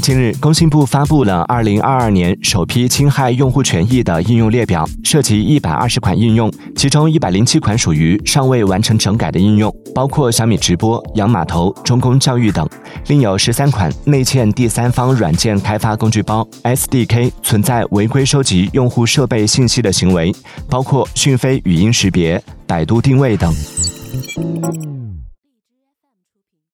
近日，工信部发布了二零二二年首批侵害用户权益的应用列表，涉及一百二十款应用，其中一百零七款属于尚未完成整改的应用，包括小米直播、洋码头、中公教育等；另有十三款内嵌第三方软件开发工具包 （SDK） 存在违规收集用户设备信息的行为，包括讯飞语音识别、百度定位等。